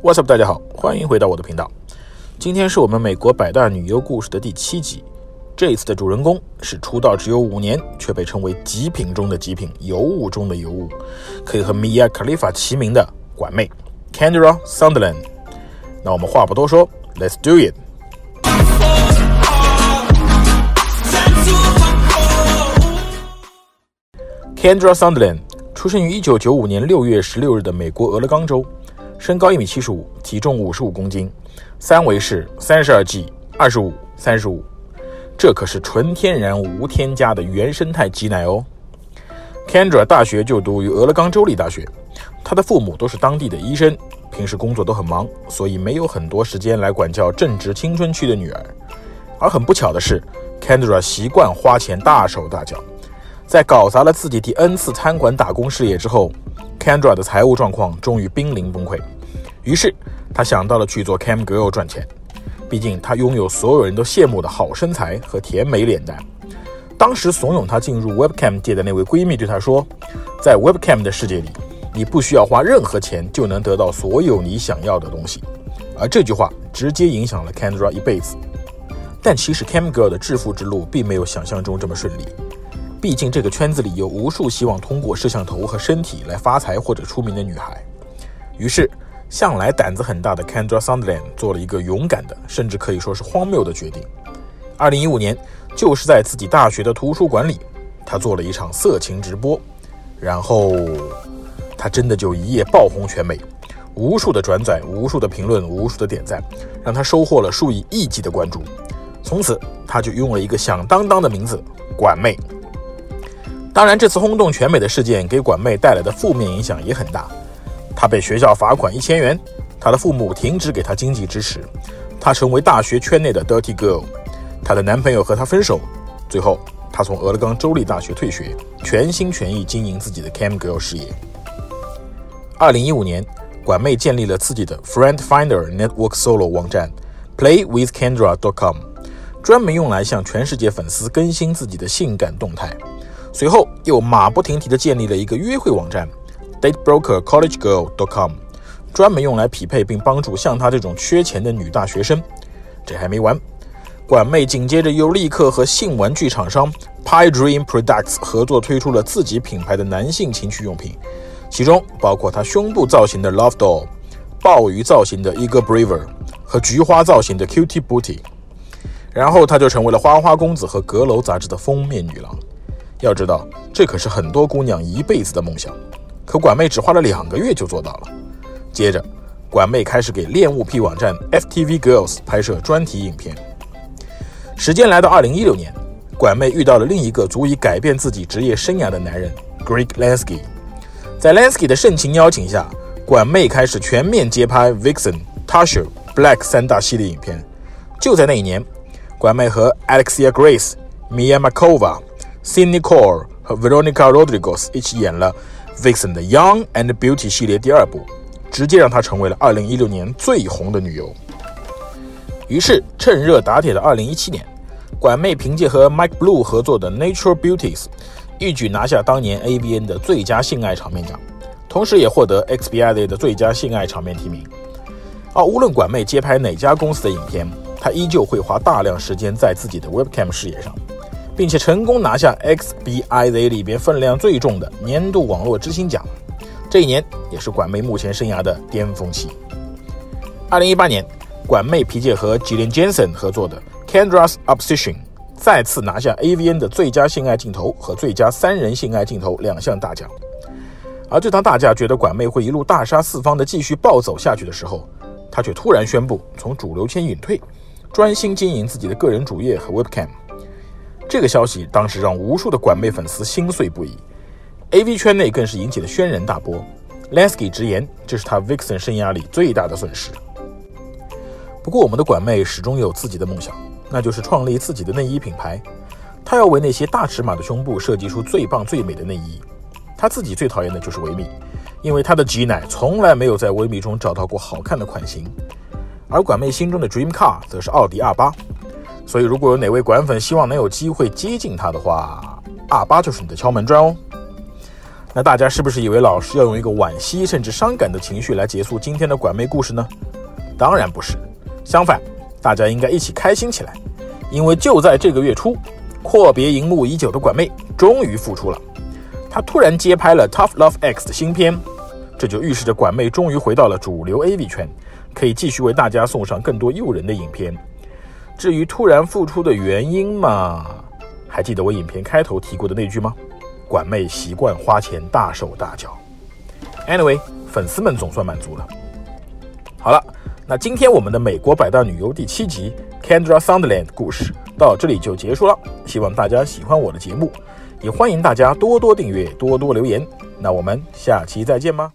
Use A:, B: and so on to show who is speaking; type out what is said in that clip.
A: What's up，大家好，欢迎回到我的频道。今天是我们美国百大女优故事的第七集。这一次的主人公是出道只有五年，却被称为极品中的极品，尤物中的尤物，可以和 Mia Khalifa 齐名的管妹 Kendra Sunderland。那我们话不多说，Let's do it。Kendra Sunderland 出生于1995年6月16日的美国俄勒冈州，身高1米75，体重55公斤，三围是 32G、25、35。这可是纯天然无添加的原生态挤奶哦。Kendra 大学就读于俄勒冈州立大学，他的父母都是当地的医生，平时工作都很忙，所以没有很多时间来管教正值青春期的女儿。而很不巧的是，Kendra 习惯花钱大手大脚，在搞砸了自己第 N 次餐馆打工事业之后，Kendra 的财务状况终于濒临崩溃。于是他想到了去做 Cam Girl 赚钱。毕竟她拥有所有人都羡慕的好身材和甜美脸蛋。当时怂恿她进入 Webcam 界的那位闺蜜对她说：“在 Webcam 的世界里，你不需要花任何钱就能得到所有你想要的东西。”而这句话直接影响了 Kendra 一辈子。但其实 Cam Girl 的致富之路并没有想象中这么顺利。毕竟这个圈子里有无数希望通过摄像头和身体来发财或者出名的女孩。于是。向来胆子很大的 Kendra Sunderland 做了一个勇敢的，甚至可以说是荒谬的决定。二零一五年，就是在自己大学的图书馆里，他做了一场色情直播，然后他真的就一夜爆红全美，无数的转载，无数的评论，无数的点赞，让他收获了数以亿计的关注。从此，他就用了一个响当当的名字——管妹。当然，这次轰动全美的事件给管妹带来的负面影响也很大。她被学校罚款一千元，她的父母停止给她经济支持，她成为大学圈内的 dirty girl，她的男朋友和她分手，最后她从俄勒冈州立大学退学，全心全意经营自己的 cam girl 事业。二零一五年，管妹建立了自己的 friend finder network solo 网站 playwithkendra.com，专门用来向全世界粉丝更新自己的性感动态。随后又马不停蹄地建立了一个约会网站。datebrokercollegegirl.com，专门用来匹配并帮助像她这种缺钱的女大学生。这还没完，管妹紧接着又立刻和性玩具厂商 Pie Dream Products 合作，推出了自己品牌的男性情趣用品，其中包括她胸部造型的 Love Doll、鲍鱼造型的 Eagle Braver 和菊花造型的 Cutie Booty。然后她就成为了花花公子和阁楼杂志的封面女郎。要知道，这可是很多姑娘一辈子的梦想。可管妹只花了两个月就做到了。接着，管妹开始给恋物癖网站 FTV Girls 拍摄专题影片。时间来到二零一六年，管妹遇到了另一个足以改变自己职业生涯的男人 Greg Lansky。在 Lansky 的盛情邀请下，管妹开始全面接拍 Vixen、Tasha、Black 三大系列影片。就在那一年，管妹和 Alexia Grace、Mia Makova、Cindy Core 和 Veronica Rodriguez 一起演了。Vixen 的 Young and Beauty 系列第二部，直接让她成为了2016年最红的女优。于是趁热打铁的2017年，管妹凭借和 Mike Blue 合作的 Natural Beauties，一举拿下当年 AVN 的最佳性爱场面奖，同时也获得 XBIZ 的最佳性爱场面提名。而无论管妹接拍哪家公司的影片，她依旧会花大量时间在自己的 Webcam 事业上。并且成功拿下 XBIZ 里边分量最重的年度网络之星奖，这一年也是管妹目前生涯的巅峰期。二零一八年，管妹凭借和 Jillian Jensen 合作的 Kendra's Obsession，再次拿下 AVN 的最佳性爱镜头和最佳三人性爱镜头两项大奖。而就当大家觉得管妹会一路大杀四方的继续暴走下去的时候，她却突然宣布从主流圈隐退，专心经营自己的个人主页和 Webcam。这个消息当时让无数的管妹粉丝心碎不已，AV 圈内更是引起了轩然大波。Lansky 直言，这是他 Vixen 生涯里最大的损失。不过，我们的管妹始终有自己的梦想，那就是创立自己的内衣品牌。她要为那些大尺码的胸部设计出最棒最美的内衣。她自己最讨厌的就是维密，因为她的挤奶从来没有在维密中找到过好看的款型。而管妹心中的 Dream Car 则是奥迪 R8。所以，如果有哪位管粉希望能有机会接近他的话，二八就是你的敲门砖哦。那大家是不是以为老师要用一个惋惜甚至伤感的情绪来结束今天的管妹故事呢？当然不是，相反，大家应该一起开心起来，因为就在这个月初，阔别荧幕已久的管妹终于复出了。她突然接拍了《Tough Love X》的新片，这就预示着管妹终于回到了主流 AV 圈，可以继续为大家送上更多诱人的影片。至于突然复出的原因嘛，还记得我影片开头提过的那句吗？管妹习惯花钱大手大脚。Anyway，粉丝们总算满足了。好了，那今天我们的美国百大女优第七集 Kendra Sunderland 故事到这里就结束了。希望大家喜欢我的节目，也欢迎大家多多订阅、多多留言。那我们下期再见吧。